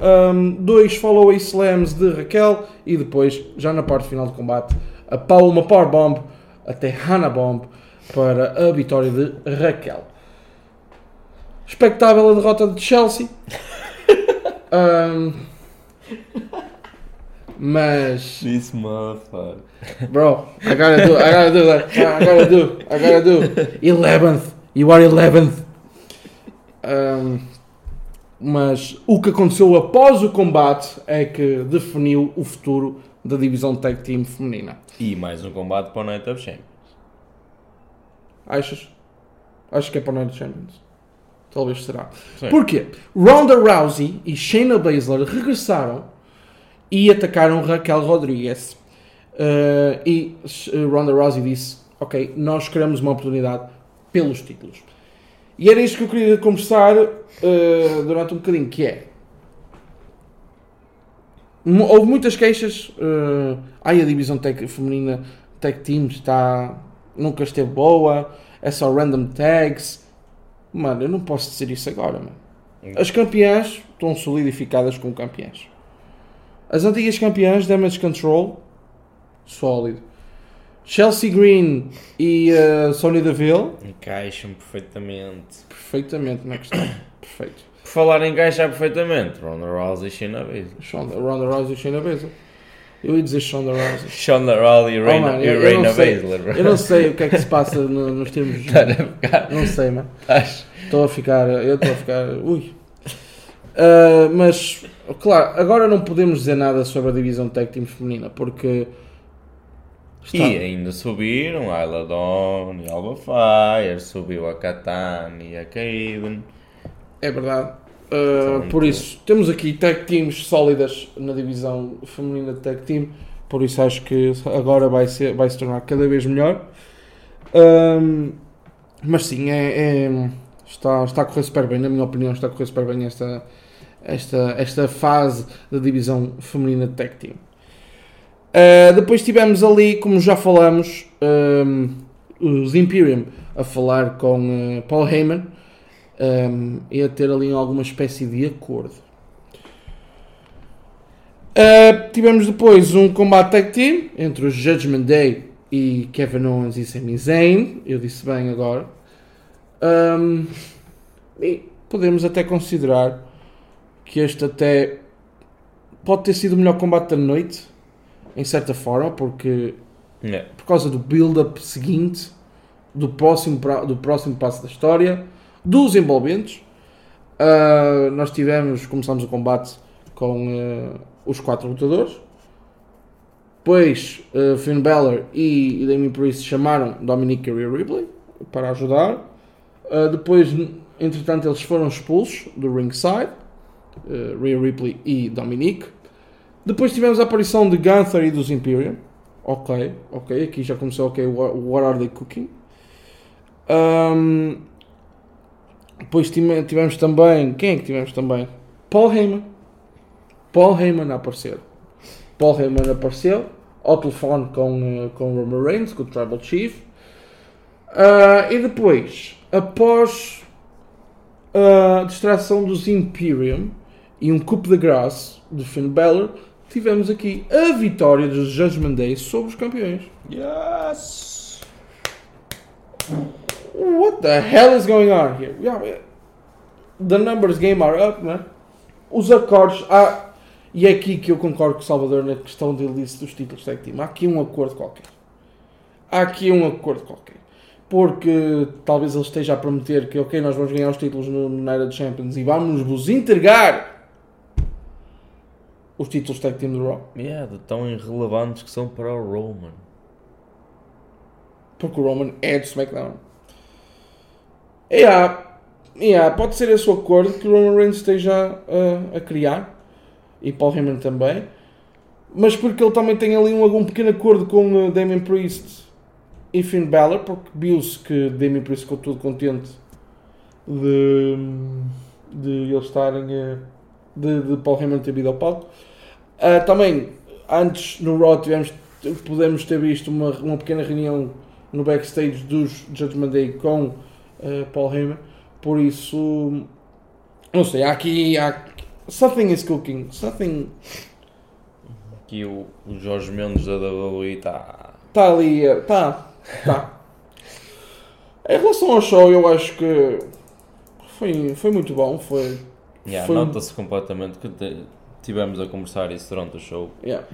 um, dois follow slams de Raquel e depois, já na parte final do combate, a power, uma power bomb até Hannah Bomb para a vitória de Raquel. Expectável a derrota de Chelsea. Um, mas This motherfucker. Bro, I gotta do, I gotta do that. I gotta do, I gotta do. Eleventh, you are eleventh. Um, mas o que aconteceu após o combate é que definiu o futuro da divisão tag team feminina. E mais um combate para o Night of Champions. Achas? Acho que é para o Night Champions. Talvez será. Sim. Porquê? Ronda Rousey e Shayna Baszler regressaram e atacaram Raquel Rodrigues. Uh, e uh, Ronda Rousey disse: Ok, nós queremos uma oportunidade pelos títulos. E era isto que eu queria conversar uh, durante um bocadinho, que é... Houve muitas queixas. Uh, ai, a divisão tech, feminina Tech Team está... Nunca esteve boa. É só random tags. Mano, eu não posso dizer isso agora, mano. As campeãs estão solidificadas como campeãs. As antigas campeãs, Damage Control, sólido. Chelsea Green e uh, Sonya Deville, Encaixam perfeitamente. perfeitamente na questão. Perfeito. Por falar em encaixar perfeitamente, Ronda Rousey e Shayna Baszler. Ronda Rousey e Shayna Baszler. Eu ia dizer Shonda Rousey. Shonda Rousey e Oh, Reina, mano, e eu- eu Reina não sei. Baszler, bro. Eu não sei o que é que se passa no- nos termos. A ficar- Não sei, mano. Estou a ficar. Eu estou a ficar. Ui. Ah, mas, claro, agora não podemos dizer nada sobre a divisão tag team feminina porque. está- E ainda subiram a Ayla Dawn e a Alba Fire, subiu a Katana e a Kaiden. É verdade. Uh, por isso, temos aqui tag teams sólidas na divisão feminina de tag team. Por isso, acho que agora vai, ser, vai se tornar cada vez melhor. Um, mas sim, é, é- está, está a correr super bem. Na minha opinião, está a correr super bem esta, esta, esta fase da divisão feminina de tag team. Uh, depois tivemos ali, como já falamos, um, os Imperium a falar com uh, Paul Heyman um, e a ter ali alguma espécie de acordo. Uh, tivemos depois um combate tag team entre os Judgment Day e Kevin Owens e Sami Zayn. Eu disse bem agora. Um, e podemos até considerar que este até pode ter sido o melhor combate da noite, em certa forma, porque por causa do build-up seguinte, do próximo, do próximo passo da história, dos envolventes. Ah, nós tivemos, começamos o combate com ah, os quatro lutadores. Depois ah, Finn Balor e, Damien Priest chamaram Dominic Rhea Ripley para ajudar. Ah, depois, entretanto, eles foram expulsos do ringside. Uh, Rhea Ripley e Dominic. Depois tivemos a aparição de Gunther e dos Imperium. Ok, ok, aqui já começou, ok, what, what are they cooking? Um, depois tivemos também, quem é que tivemos também? Paul Heyman. Paul Heyman a. Paul Heyman apareceu ao telefone com, uh, com Roman Reigns, com o Tribal Chief. Uh, e depois, após a distração dos Imperium e um coup de graça de Finn Balor, tivemos aqui a vitória dos Judgment Day sobre os campeões. Yes! What the hell is going on here? Yeah, the numbers game are up, né? Os acordes. Há, e é aqui que eu concordo com o Salvador na questão dele disse dos títulos tag team. Há aqui um acordo qualquer. Há aqui um acordo qualquer. Porque talvez ele esteja a prometer que, ok, nós vamos ganhar os títulos no, no Night of Champions e vamos vos entregar os títulos tag team do Raw. Yeah, de tão irrelevantes que são para o Roman. Porque o Roman é do SmackDown. Yeah, yeah, pode ser esse o acordo que o Roman Reigns esteja a, a criar. E Paul Heyman também. Mas porque ele também tem ali um, algum pequeno acordo com uh, Damien Priest e Finn Balor. Porque viu-se que Damien Priest ficou todo contente de, de eles estarem... uh, de, de Paul Heyman ter vindo ao palco. Uh, também antes no Raw tivemos, podemos ter visto uma, uma pequena reunião no backstage dos Judgment Day com eh, Paul Heyman. Por isso, não sei, há aqui. Há, something is cooking. Something Aqui o, o Jorge Mendes da WWE está. está ali. Está. Está. em relação ao show, eu acho que foi, foi muito bom. Foi. Yeah, Foi- Nota-se completamente que te- tivemos a conversar isso durante o show. Yeah.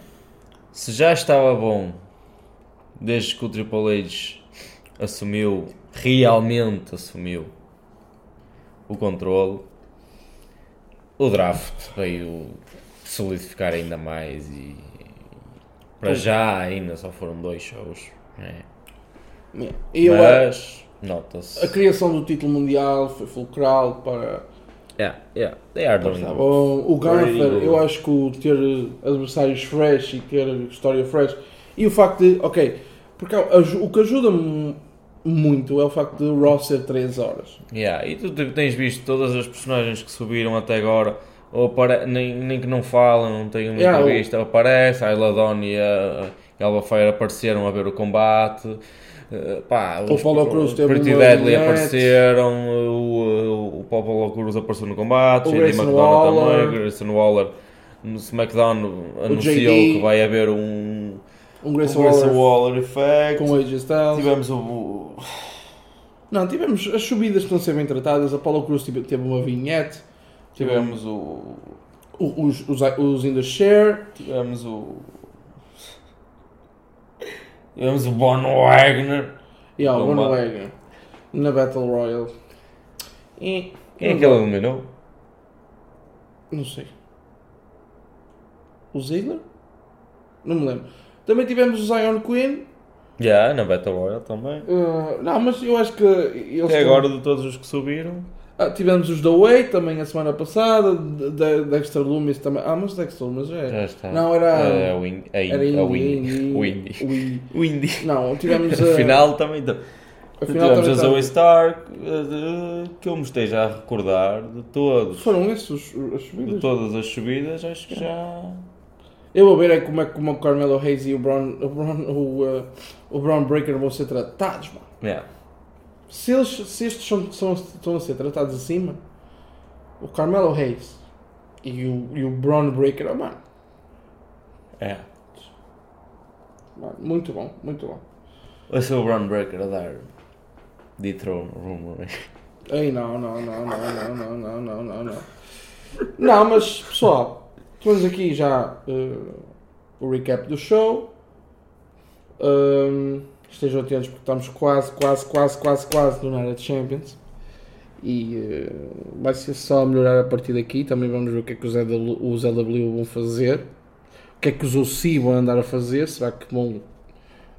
Se já estava bom desde que o Triple H assumiu, realmente assumiu o controle, o draft veio solidificar ainda mais e para já ainda só foram dois shows. né? Eu, Mas a nota-se. criação do título mundial foi fulcral para. Yeah, yeah, they are doing bom. O Gunther, eu acho que o ter adversários fresh e ter história fresh e o facto de, ok, porque o que ajuda-me muito é o facto de Raw ser 3 horas. Yeah, e tu te- tens visto todas as personagens que subiram até agora, ou apare... nem, nem que não falam, não têm uma Yeah, o- aparece, a Iladon e a Elba Feira apareceram a ver o combate. eh, pá, O Paulo Cruz teve Pretty Deadly apareceram, o, o, Paulo Cruz apareceu no combate, O Grayson McDonald Waller. também, Grayson Waller no SmackDown anunciou que vai haver um, Um um Grayson Waller Waller Effect. com o AJ Styles. Tivemos o, Não, tivemos as subidas que estão a ser bem tratadas. A Paulo Cruz teve, uma vignette. tivemos o, O- Os, os, os in the share. Tivemos o. Tivemos o Von Wagner. E yeah, o vá. Wagner na Battle Royale. E, Quem é que ele eliminou? Não sei. O Ziggler? Não me lembro. Também tivemos o Zion Queen. Já, na Battle Royale também. Uh, não, mas eu acho que eles. Até agora de todos os que subiram. Ah, tivemos os da Way também a semana passada. De, de, Dexter Loomis também. Ah, mas Dexter Loomis é. Já está. Não, era- É, o Indy. É, Era Indy. É o Indy, Indy. Indy, O Indy. o Indy. O Indy. Não, tivemos a. Afinal também. tam- afinal Tivemos a tá- Zoe Stark. eh, de- Que eu me esteja a recordar de todos. Foram esses as De subidas. todas as subidas, acho que já. Eu vou ver é como é que o Carmelo Hayes e o Braun, o, Braun, o, uh, o Braun Breaker vão ser tratados, mano. Yeah. Se, eles, se estes são, são, estão a ser tratados acima, o Carmelo Hayes e o, e o Braun Breaker, oh, mano, É. mano, muito bom, muito bom. Ser o Brown Breaker a dar. Dethrone Rumor. Ei, não, não, não, não, não, não, não, não, não, não. Não, mas pessoal, temos aqui já uh, o recap do show. Um, estejam atentos porque estamos quase, quase, quase, quase, quase no Night Champions. E uh, vai ser só melhorar a partir daqui. Também vamos ver o que é que os os LW vão fazer. O que é que os OC vão andar a fazer. Será que vão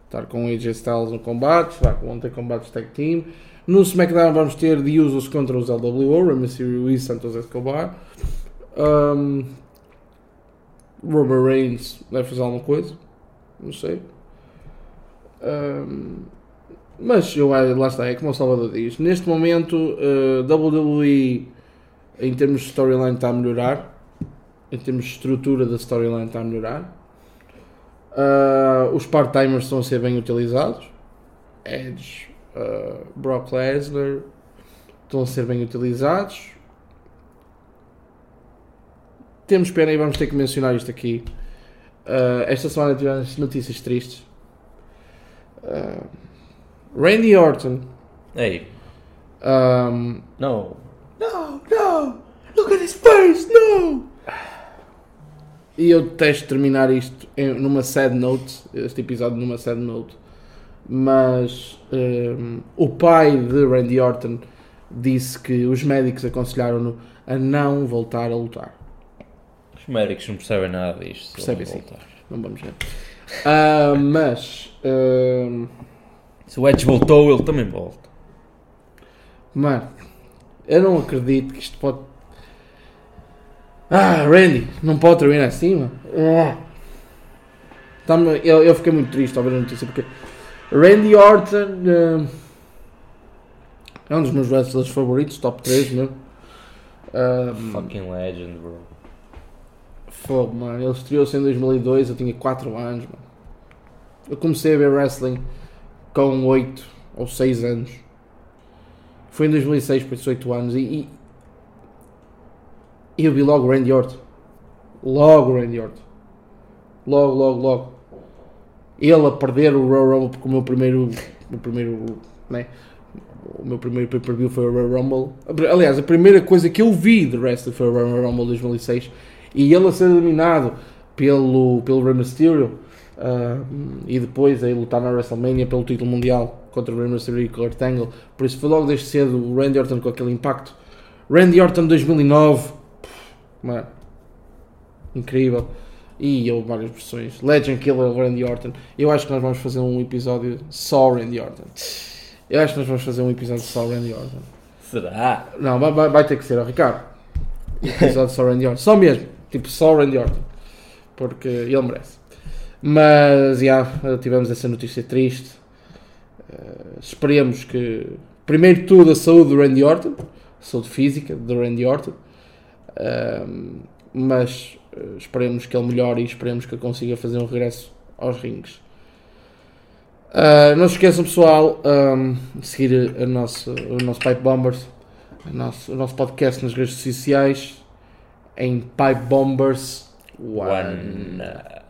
estar com o AJ Styles no combate? Será que vão ter combates tag team? No SmackDown vamos ter The Usos contra os LWO, Rey Mysterio e Santos Escobar. Um, Robert Reigns deve fazer alguma coisa, não sei. Um, mas eu, lá está, é como o Salvador diz. Neste momento, uh, WWE em termos de storyline está a melhorar. Em termos de estrutura da storyline está a melhorar. Uh, os part-timers estão a ser bem utilizados. Edge, uh, Brock Lesnar estão a ser bem utilizados. Temos pena e vamos ter que mencionar isto aqui. Uh, esta semana tivemos notícias tristes. Uh, Randy Orton. Ei, Um, não. no, no, look at his face, no! E eu detesto terminar isto em, numa sad note, este episódio numa sad note, mas um, o pai de Randy Orton disse que os médicos aconselharam-no a não voltar a lutar. Os médicos não percebem nada disto. Percebem sim. Não vamos ver. Ah, mas, um, Se o Edge voltou, ele também volta. mano, eu não acredito que isto pode. Ah, Randy, não pode terminar assim, mano. Ah. Eu, eu fiquei muito triste ao ver a notícia porque Randy Orton ah, é um dos meus wrestlers favoritos, top 3 mesmo. Fucking legend, bro. Fogo, mano. Ele estreou-se em 2002, eu tinha 4 anos, mano. Eu comecei a ver wrestling com 8 ou 6 anos. Foi em 2006, por 18 anos. E, e, eu vi logo Randy Orton. Logo Randy Orton. Logo, logo, logo. Ele a perder o Royal Rumble porque o meu primeiro. O primeiro. Né? O meu primeiro pay-per-view foi o Royal Rumble. Aliás, a primeira coisa que eu vi de wrestling foi o Royal Rumble 2006. E ele a ser eliminado pelo, pelo Rey Mysterio. Uh, e depois a lutar na WrestleMania pelo título mundial contra o Rey Mysterio e Kurt Angle. Por isso foi logo desde cedo o Randy Orton com aquele impacto. Randy Orton 2009. Mano, incrível. E eu várias versões. Legend Killer Randy Orton. Eu acho que nós vamos fazer um episódio só Randy Orton. Eu acho que nós vamos fazer um episódio só Randy Orton. Será? Não, vai, vai, vai ter que ser, ó, Ricardo. Episódio só Randy Orton. Só mesmo. Tipo, só Randy Orton. Porque ele merece. Mas, já, yeah, tivemos essa notícia triste. Uh, esperemos que, primeiro de tudo, a saúde do Randy Orton. A saúde física do Randy Orton. Uh, mas uh, esperemos que ele melhore e esperemos que consiga fazer um regresso aos rings. Uh, não se esqueçam, pessoal, um, de seguir a nosso, o nosso Pipe Bombers, o nosso, o nosso podcast nas redes sociais em Pipe Bombers One. One.